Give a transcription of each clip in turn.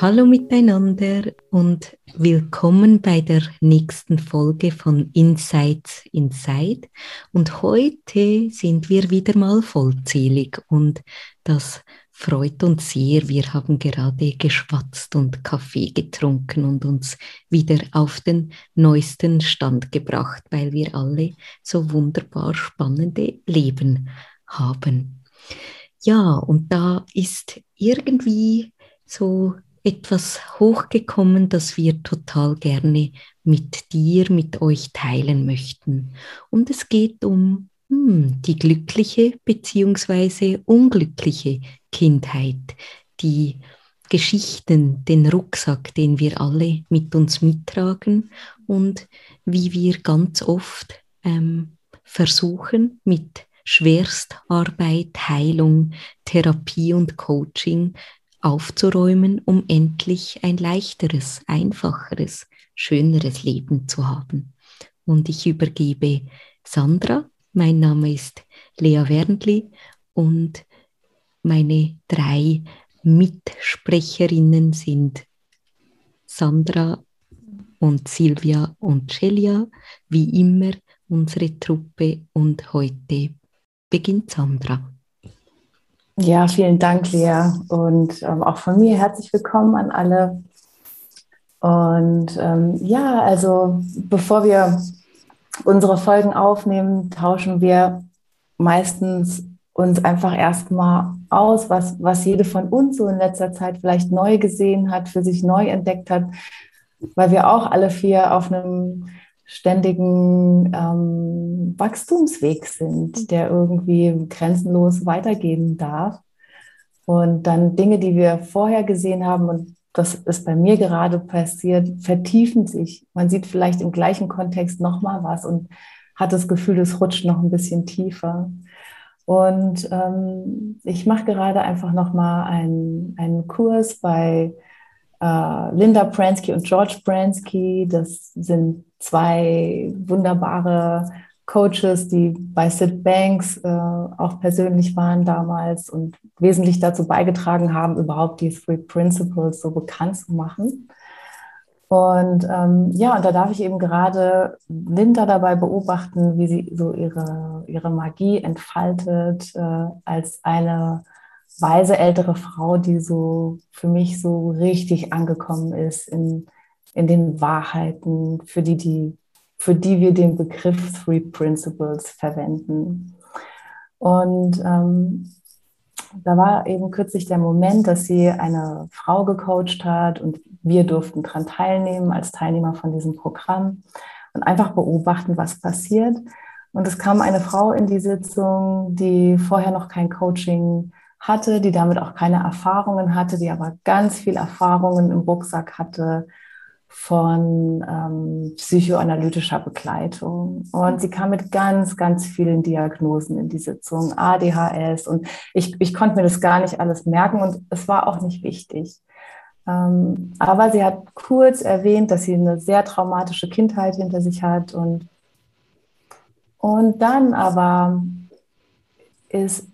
Hallo miteinander und willkommen bei der nächsten Folge von Insights Inside. Und heute sind wir wieder mal vollzählig und das freut uns sehr. Wir haben gerade geschwatzt und Kaffee getrunken und uns wieder auf den neuesten Stand gebracht, weil wir alle so wunderbar spannende Leben haben. Ja, und da ist irgendwie so etwas hochgekommen, das wir total gerne mit dir, mit euch teilen möchten. Und es geht um hm, die glückliche bzw. unglückliche Kindheit, die Geschichten, den Rucksack, den wir alle mit uns mittragen und wie wir ganz oft ähm, versuchen, mit Schwerstarbeit, Heilung, Therapie und Coaching aufzuräumen, um endlich ein leichteres, einfacheres, schöneres Leben zu haben. Und ich übergebe Sandra. Mein Name ist Lea Wernli und meine drei Mitsprecherinnen sind Sandra und Silvia und Celia, wie immer unsere Truppe und heute beginnt Sandra. Ja, vielen Dank, Lea. Und ähm, auch von mir herzlich willkommen an alle. Und ähm, ja, also bevor wir unsere Folgen aufnehmen, tauschen wir meistens uns einfach erstmal aus, was, was jede von uns so in letzter Zeit vielleicht neu gesehen hat, für sich neu entdeckt hat, weil wir auch alle vier auf einem ständigen ähm, Wachstumsweg sind, der irgendwie grenzenlos weitergehen darf. Und dann Dinge, die wir vorher gesehen haben, und das ist bei mir gerade passiert, vertiefen sich. Man sieht vielleicht im gleichen Kontext nochmal was und hat das Gefühl, es rutscht noch ein bisschen tiefer. Und ähm, ich mache gerade einfach nochmal einen, einen Kurs bei äh, Linda Pransky und George Pransky. Das sind zwei wunderbare Coaches, die bei Sid Banks äh, auch persönlich waren damals und wesentlich dazu beigetragen haben, überhaupt die Three Principles so bekannt zu machen. Und ähm, ja, und da darf ich eben gerade Linda dabei beobachten, wie sie so ihre, ihre Magie entfaltet äh, als eine weise ältere Frau, die so für mich so richtig angekommen ist in, in den Wahrheiten, für die, die, für die wir den Begriff Three Principles verwenden. Und ähm, da war eben kürzlich der Moment, dass sie eine Frau gecoacht hat und wir durften daran teilnehmen als Teilnehmer von diesem Programm und einfach beobachten, was passiert. Und es kam eine Frau in die Sitzung, die vorher noch kein Coaching hatte, die damit auch keine Erfahrungen hatte, die aber ganz viel Erfahrungen im Rucksack hatte von ähm, psychoanalytischer Begleitung. Und sie kam mit ganz, ganz vielen Diagnosen in die Sitzung, ADHS. Und ich, ich konnte mir das gar nicht alles merken und es war auch nicht wichtig. Ähm, aber sie hat kurz erwähnt, dass sie eine sehr traumatische Kindheit hinter sich hat. Und, und dann aber ist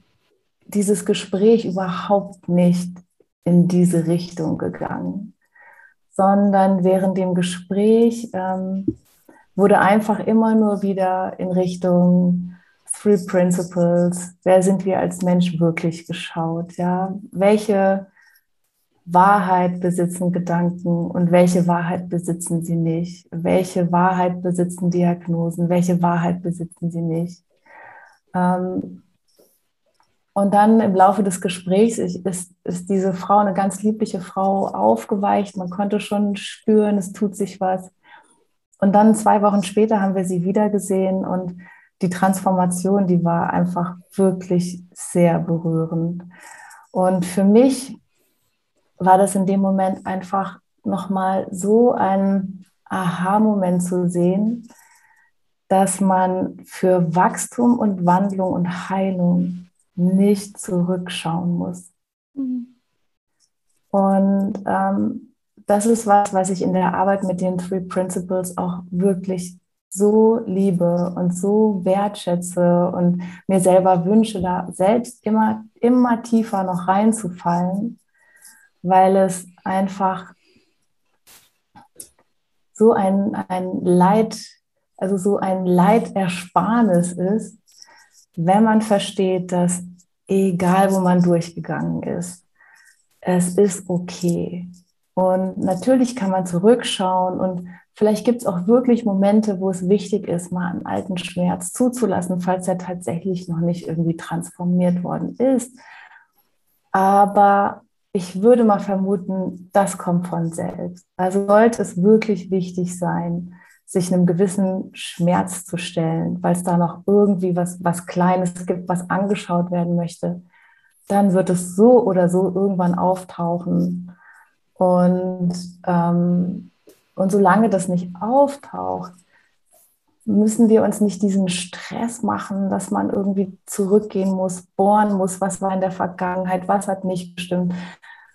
dieses Gespräch überhaupt nicht in diese Richtung gegangen, sondern während dem Gespräch ähm, wurde einfach immer nur wieder in Richtung Three Principles, wer sind wir als Mensch wirklich geschaut, ja, welche Wahrheit besitzen Gedanken und welche Wahrheit besitzen sie nicht, welche Wahrheit besitzen Diagnosen, welche Wahrheit besitzen sie nicht. Ähm, und dann im Laufe des Gesprächs ist, ist diese Frau, eine ganz liebliche Frau, aufgeweicht. Man konnte schon spüren, es tut sich was. Und dann zwei Wochen später haben wir sie wieder gesehen und die Transformation, die war einfach wirklich sehr berührend. Und für mich war das in dem Moment einfach nochmal so ein Aha-Moment zu sehen, dass man für Wachstum und Wandlung und Heilung nicht zurückschauen muss. Mhm. Und ähm, das ist was, was ich in der Arbeit mit den Three Principles auch wirklich so liebe und so wertschätze und mir selber wünsche, da selbst immer, immer tiefer noch reinzufallen, weil es einfach so ein, ein Leid, also so ein Leitersparnis ist, wenn man versteht, dass egal wo man durchgegangen ist, es ist okay. Und natürlich kann man zurückschauen und vielleicht gibt es auch wirklich Momente, wo es wichtig ist, mal einen alten Schmerz zuzulassen, falls er tatsächlich noch nicht irgendwie transformiert worden ist. Aber ich würde mal vermuten, das kommt von selbst. Also sollte es wirklich wichtig sein, sich einem gewissen Schmerz zu stellen, weil es da noch irgendwie was, was Kleines gibt, was angeschaut werden möchte, dann wird es so oder so irgendwann auftauchen. Und, ähm, und solange das nicht auftaucht, müssen wir uns nicht diesen Stress machen, dass man irgendwie zurückgehen muss, bohren muss, was war in der Vergangenheit, was hat nicht gestimmt,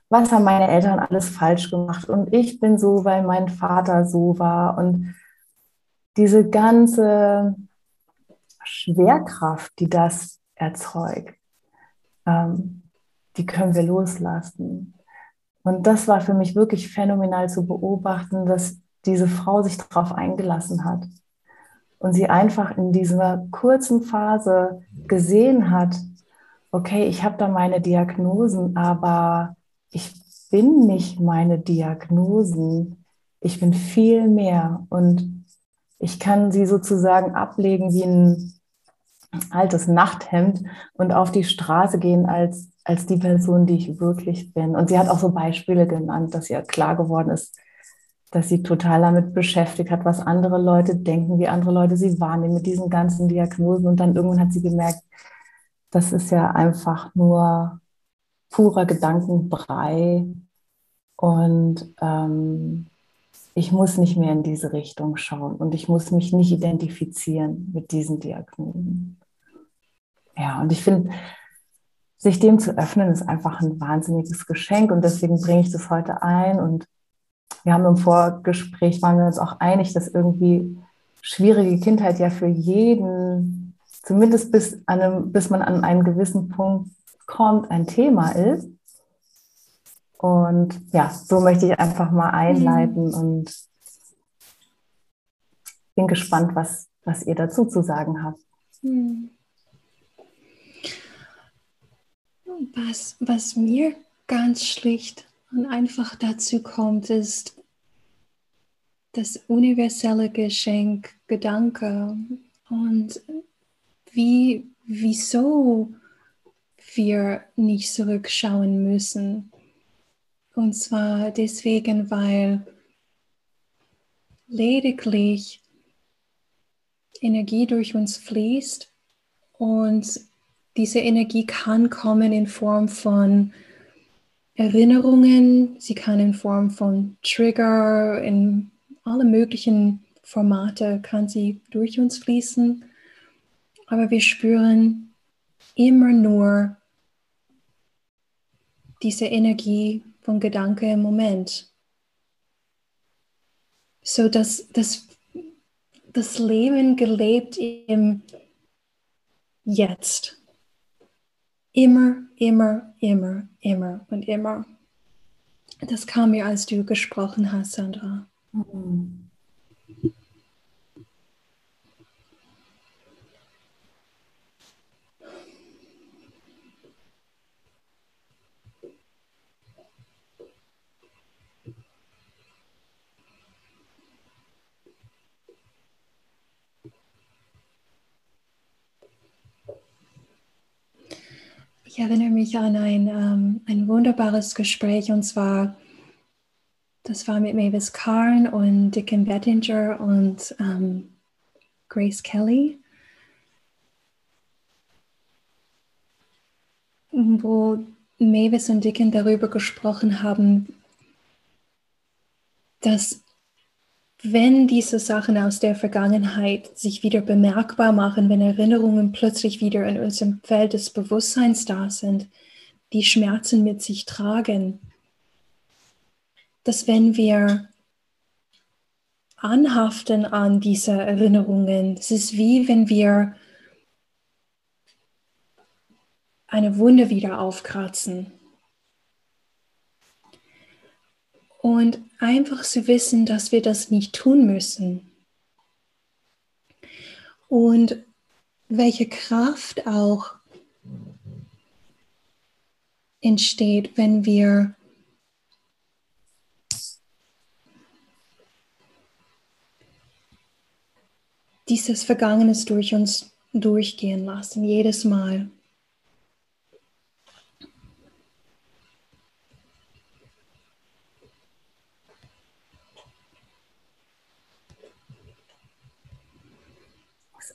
was haben meine Eltern alles falsch gemacht und ich bin so, weil mein Vater so war und diese ganze Schwerkraft, die das erzeugt, ähm, die können wir loslassen. Und das war für mich wirklich phänomenal zu beobachten, dass diese Frau sich darauf eingelassen hat und sie einfach in dieser kurzen Phase gesehen hat, okay, ich habe da meine Diagnosen, aber ich bin nicht meine Diagnosen, ich bin viel mehr und ich kann sie sozusagen ablegen wie ein altes Nachthemd und auf die Straße gehen als, als die Person, die ich wirklich bin. Und sie hat auch so Beispiele genannt, dass ihr klar geworden ist, dass sie total damit beschäftigt hat, was andere Leute denken, wie andere Leute sie wahrnehmen mit diesen ganzen Diagnosen. Und dann irgendwann hat sie gemerkt, das ist ja einfach nur purer Gedankenbrei. Und ähm, ich muss nicht mehr in diese Richtung schauen und ich muss mich nicht identifizieren mit diesen Diagnosen. Ja, und ich finde, sich dem zu öffnen, ist einfach ein wahnsinniges Geschenk und deswegen bringe ich das heute ein. Und wir haben im Vorgespräch, waren wir uns auch einig, dass irgendwie schwierige Kindheit ja für jeden, zumindest bis, einem, bis man an einen gewissen Punkt kommt, ein Thema ist. Und ja, so möchte ich einfach mal einleiten mhm. und bin gespannt, was, was ihr dazu zu sagen habt. Mhm. Was, was mir ganz schlicht und einfach dazu kommt, ist das universelle Geschenk Gedanke und wie, wieso wir nicht zurückschauen müssen. Und zwar deswegen, weil lediglich Energie durch uns fließt und diese Energie kann kommen in Form von Erinnerungen, sie kann in Form von Trigger, in alle möglichen Formate kann sie durch uns fließen. Aber wir spüren immer nur diese Energie von Gedanke im Moment. So dass das, das Leben gelebt im Jetzt. Immer, immer, immer, immer und immer. Das kam mir, als du gesprochen hast, Sandra. Mhm. Ich erinnere mich an ein, ähm, ein wunderbares Gespräch und zwar, das war mit Mavis Karn und Dickon Bettinger und ähm, Grace Kelly, wo Mavis und Dicken darüber gesprochen haben, dass wenn diese Sachen aus der Vergangenheit sich wieder bemerkbar machen, wenn Erinnerungen plötzlich wieder in unserem Feld des Bewusstseins da sind, die Schmerzen mit sich tragen, dass wenn wir anhaften an diese Erinnerungen, es ist wie wenn wir eine Wunde wieder aufkratzen. Und einfach zu wissen, dass wir das nicht tun müssen. Und welche Kraft auch entsteht, wenn wir dieses Vergangenes durch uns durchgehen lassen, jedes Mal.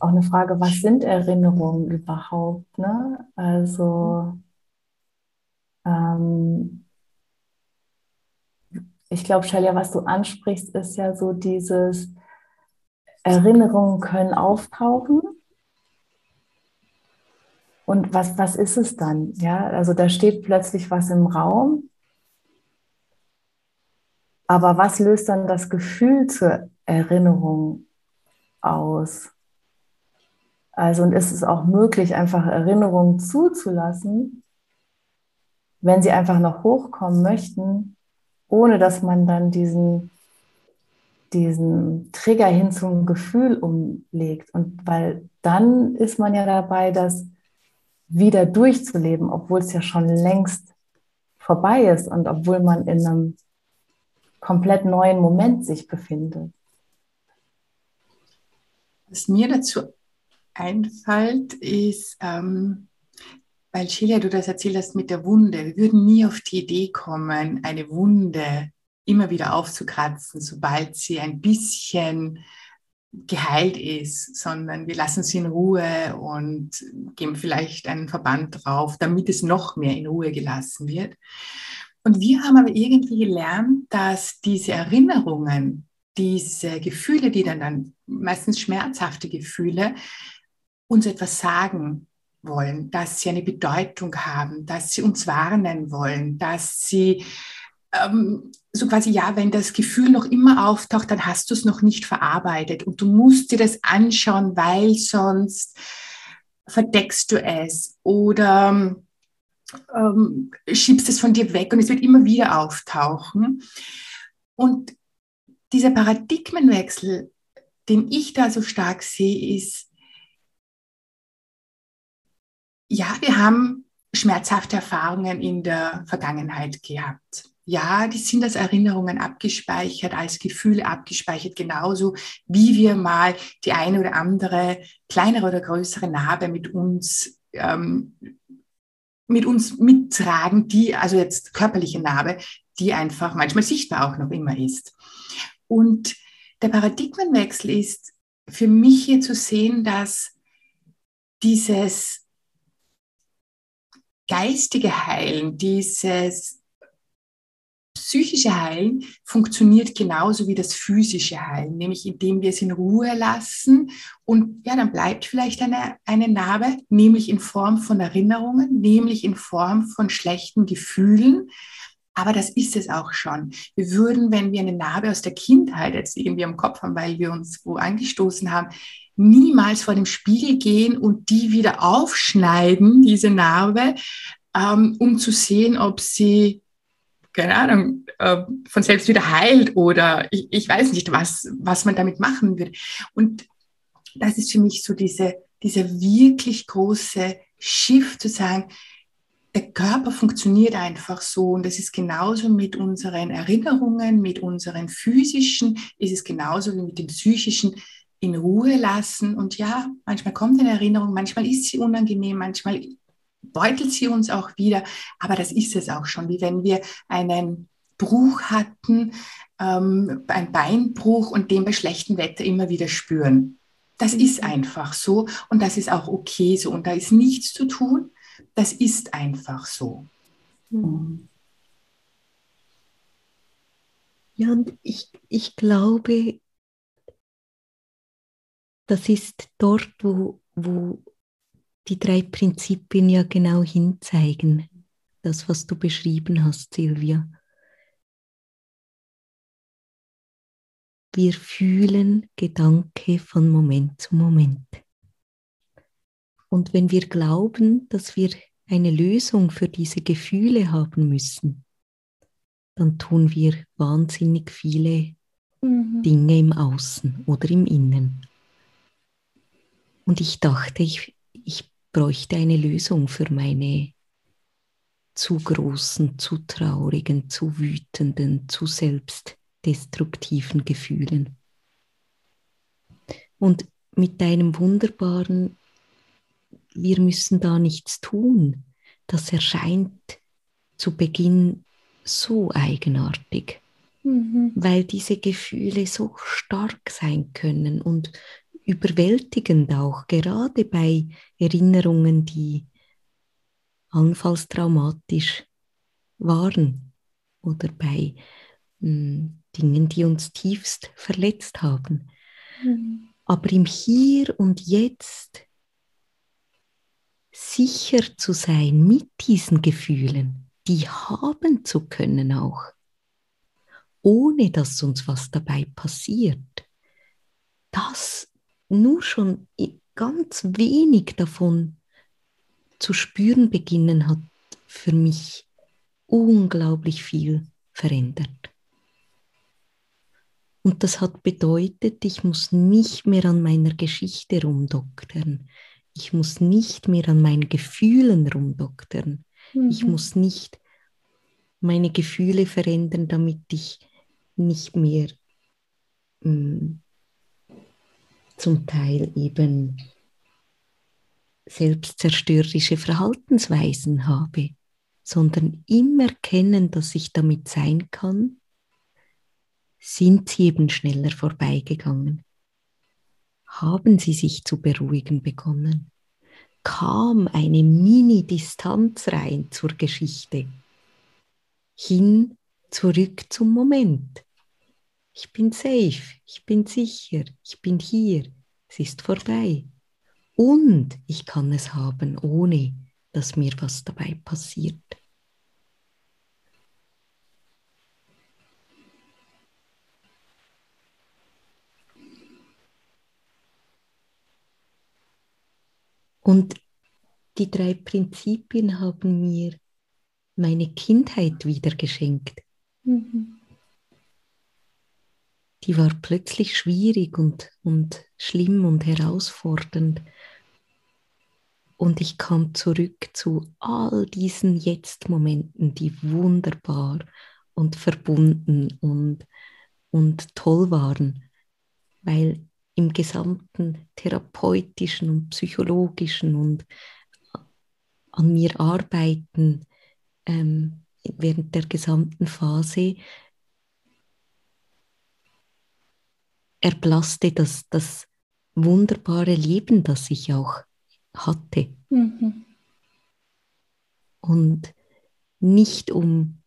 Auch eine Frage, was sind Erinnerungen überhaupt? Ne? Also ähm, ich glaube, Shalia, was du ansprichst, ist ja so dieses Erinnerungen können auftauchen. Und was, was ist es dann? Ja, also da steht plötzlich was im Raum. Aber was löst dann das Gefühl zur Erinnerung aus? Also und ist es auch möglich, einfach Erinnerungen zuzulassen, wenn sie einfach noch hochkommen möchten, ohne dass man dann diesen, diesen Trigger hin zum Gefühl umlegt. Und weil dann ist man ja dabei, das wieder durchzuleben, obwohl es ja schon längst vorbei ist und obwohl man in einem komplett neuen Moment sich befindet. Was mir dazu einfällt, ist, ähm, weil Sheila, du das erzählt hast mit der Wunde, wir würden nie auf die Idee kommen, eine Wunde immer wieder aufzukratzen, sobald sie ein bisschen geheilt ist, sondern wir lassen sie in Ruhe und geben vielleicht einen Verband drauf, damit es noch mehr in Ruhe gelassen wird. Und wir haben aber irgendwie gelernt, dass diese Erinnerungen, diese Gefühle, die dann, dann meistens schmerzhafte Gefühle, uns etwas sagen wollen, dass sie eine Bedeutung haben, dass sie uns warnen wollen, dass sie ähm, so quasi, ja, wenn das Gefühl noch immer auftaucht, dann hast du es noch nicht verarbeitet und du musst dir das anschauen, weil sonst verdeckst du es oder ähm, schiebst es von dir weg und es wird immer wieder auftauchen. Und dieser Paradigmenwechsel, den ich da so stark sehe, ist, ja, wir haben schmerzhafte Erfahrungen in der Vergangenheit gehabt. Ja, die sind als Erinnerungen abgespeichert, als Gefühle abgespeichert, genauso wie wir mal die eine oder andere kleinere oder größere Narbe mit uns, ähm, mit uns mittragen, die, also jetzt körperliche Narbe, die einfach manchmal sichtbar auch noch immer ist. Und der Paradigmenwechsel ist für mich hier zu sehen, dass dieses geistige Heilen, dieses psychische Heilen funktioniert genauso wie das physische Heilen, nämlich indem wir es in Ruhe lassen und ja, dann bleibt vielleicht eine, eine Narbe, nämlich in Form von Erinnerungen, nämlich in Form von schlechten Gefühlen. Aber das ist es auch schon. Wir würden, wenn wir eine Narbe aus der Kindheit jetzt irgendwie am Kopf haben, weil wir uns wo angestoßen haben, niemals vor dem Spiegel gehen und die wieder aufschneiden, diese Narbe, ähm, um zu sehen, ob sie, keine Ahnung, äh, von selbst wieder heilt oder ich, ich weiß nicht, was, was man damit machen wird. Und das ist für mich so diese, dieser wirklich große Shift zu sagen, der Körper funktioniert einfach so und das ist genauso mit unseren Erinnerungen, mit unseren physischen, ist es genauso wie mit den psychischen in Ruhe lassen. Und ja, manchmal kommt eine Erinnerung, manchmal ist sie unangenehm, manchmal beutelt sie uns auch wieder. Aber das ist es auch schon, wie wenn wir einen Bruch hatten, ähm, ein Beinbruch und den bei schlechtem Wetter immer wieder spüren. Das mhm. ist einfach so und das ist auch okay so und da ist nichts zu tun. Das ist einfach so. Mhm. Ja, und ich, ich glaube, das ist dort, wo, wo die drei Prinzipien ja genau hinzeigen. Das, was du beschrieben hast, Silvia. Wir fühlen Gedanke von Moment zu Moment. Und wenn wir glauben, dass wir eine Lösung für diese Gefühle haben müssen, dann tun wir wahnsinnig viele mhm. Dinge im Außen oder im Innen. Und ich dachte, ich, ich bräuchte eine Lösung für meine zu großen, zu traurigen, zu wütenden, zu selbstdestruktiven Gefühlen. Und mit deinem wunderbaren, wir müssen da nichts tun, das erscheint zu Beginn so eigenartig, mhm. weil diese Gefühle so stark sein können und überwältigend auch, gerade bei Erinnerungen, die allenfalls traumatisch waren oder bei mh, hm, Dingen, die uns tiefst verletzt haben. Mhm. Aber im Hier und Jetzt sicher zu sein mit diesen Gefühlen, die haben zu können auch, ohne dass uns was dabei passiert. Das nur schon ganz wenig davon zu spüren beginnen hat für mich unglaublich viel verändert. Und das hat bedeutet, ich muss nicht mehr an meiner Geschichte rumdoktern. Ich muss nicht mehr an meinen Gefühlen rumdoktern. Mhm. Ich muss nicht meine Gefühle verändern, damit ich nicht mehr mh, mm, zum Teil eben selbstzerstörerische Verhaltensweisen habe, sondern immer kennen, dass ich damit sein kann, sind sie eben schneller vorbeigegangen. Haben sie sich zu beruhigen begonnen. Kam eine Mini-Distanz rein zur Geschichte. Hin, zurück zum Moment. Ich bin safe, ich bin sicher, ich bin hier, es ist vorbei. Und ich kann es haben, ohne dass mir was dabei passiert. Und die drei Prinzipien haben mir meine Kindheit wieder geschenkt. Mhm die war plötzlich schwierig und, und schlimm und herausfordernd. Und ich kam zurück zu all diesen Jetzt-Momenten, die wunderbar und verbunden und, und toll waren, weil im gesamten therapeutischen und psychologischen und an mir arbeiten ähm, während der gesamten Phase erblasste das, das wunderbare Leben, das ich auch hatte. Mhm. Und nicht um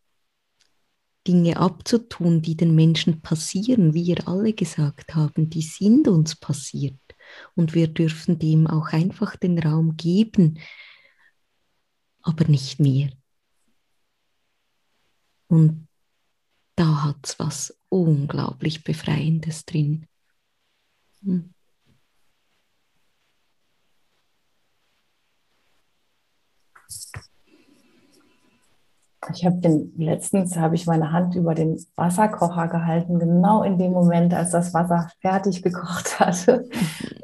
Dinge abzutun, die den Menschen passieren, wie ihr alle gesagt haben, die sind uns passiert. Und wir dürfen dem auch einfach den Raum geben, aber nicht mehr. Und da hat es was unglaublich Befreiendes drin. Hm. Ich habe den letztens habe ich meine Hand über den Wasserkocher gehalten, genau in dem Moment, als das Wasser fertig gekocht hatte.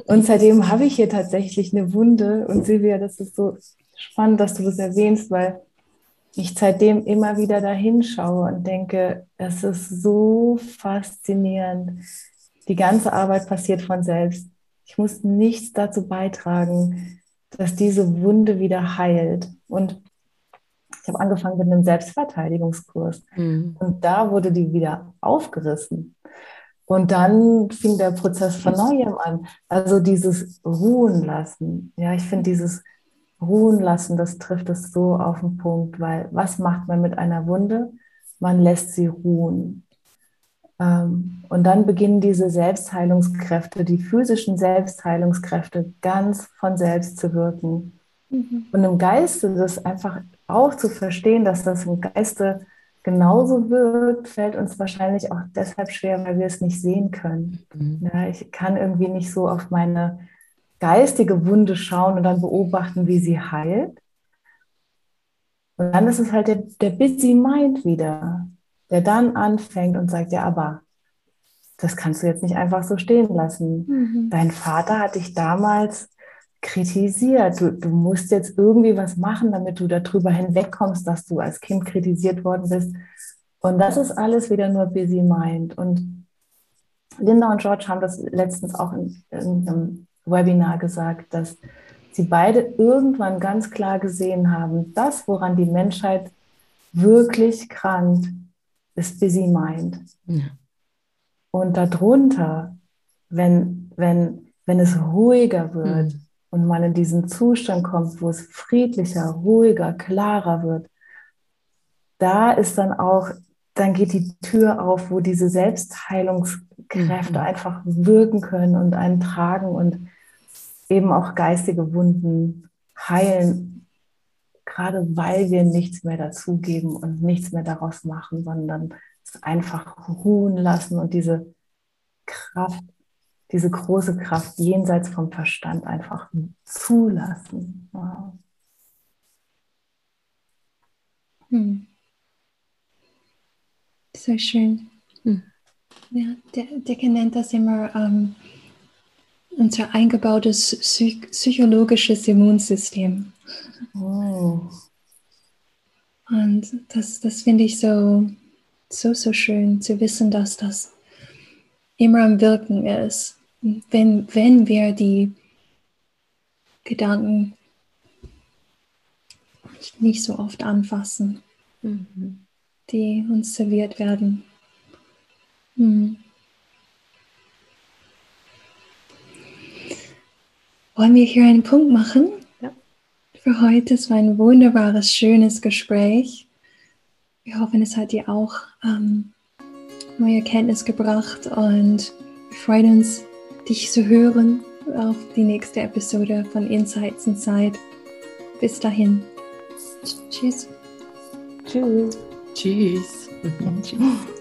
Und seitdem habe ich hier tatsächlich eine Wunde. Und Silvia, das ist so spannend, dass du das erwähnst, weil ich seitdem immer wieder dahin schaue und denke, es ist so faszinierend. Die ganze Arbeit passiert von selbst. Ich muss nichts dazu beitragen, dass diese Wunde wieder heilt. Und ich habe angefangen mit einem Selbstverteidigungskurs. Mhm. Und da wurde die wieder aufgerissen. Und dann fing der Prozess von neuem an. Also dieses Ruhen lassen. Ja, ich finde dieses ruhen lassen, das trifft es so auf den Punkt, weil was macht man mit einer Wunde? Man lässt sie ruhen. Ähm, und dann beginnen diese Selbstheilungskräfte, die physischen Selbstheilungskräfte ganz von selbst zu wirken. Mhm. Und im Geiste das einfach auch zu verstehen, dass das im Geiste genauso wirkt, fällt uns wahrscheinlich auch deshalb schwer, weil wir es nicht sehen können. Mhm. Ja, ich kann irgendwie nicht so auf meine geistige Wunde schauen und dann beobachten, wie sie heilt. Und dann ist es halt der, der Busy Mind wieder, der dann anfängt und sagt, ja, aber das kannst du jetzt nicht einfach so stehen lassen. Mhm. Dein Vater hat dich damals kritisiert. Du, du musst jetzt irgendwie was machen, damit du darüber hinwegkommst, dass du als Kind kritisiert worden bist. Und das ist alles wieder nur Busy Mind. Und Linda und George haben das letztens auch in, in einem Webinar gesagt, dass sie beide irgendwann ganz klar gesehen haben, das, woran die Menschheit wirklich krankt, ist Busy Mind. Ja. Und darunter, wenn, wenn, wenn es ruhiger wird mhm. und man in diesen Zustand kommt, wo es friedlicher, ruhiger, klarer wird, da ist dann auch, dann geht die Tür auf, wo diese Selbstheilungskräfte mhm. einfach wirken können und einen tragen und eben auch geistige Wunden heilen, gerade weil wir nichts mehr dazugeben und nichts mehr daraus machen, sondern es einfach ruhen lassen und diese Kraft, diese große Kraft jenseits vom Verstand einfach zulassen. Wow. Hm. Sehr schön. Hm. Ja, der, der nennt das immer ähm, unser eingebautes psych psychologisches Immunsystem. Oh. Und das, das finde ich so, so, so schön zu wissen, dass das immer am Wirken ist. Wenn, wenn wir die Gedanken nicht so oft anfassen, mhm. die uns serviert werden. Mhm. Wollen wir hier einen Punkt machen? Ja. Für heute. Es war ein wunderbares, schönes Gespräch. Wir hoffen, es hat dir auch ähm, neue Erkenntnis gebracht und wir freuen uns, dich zu hören auf die nächste Episode von Insights Inside. Bis dahin. Tschüss. Tschüss. Tschüss. Tschüss.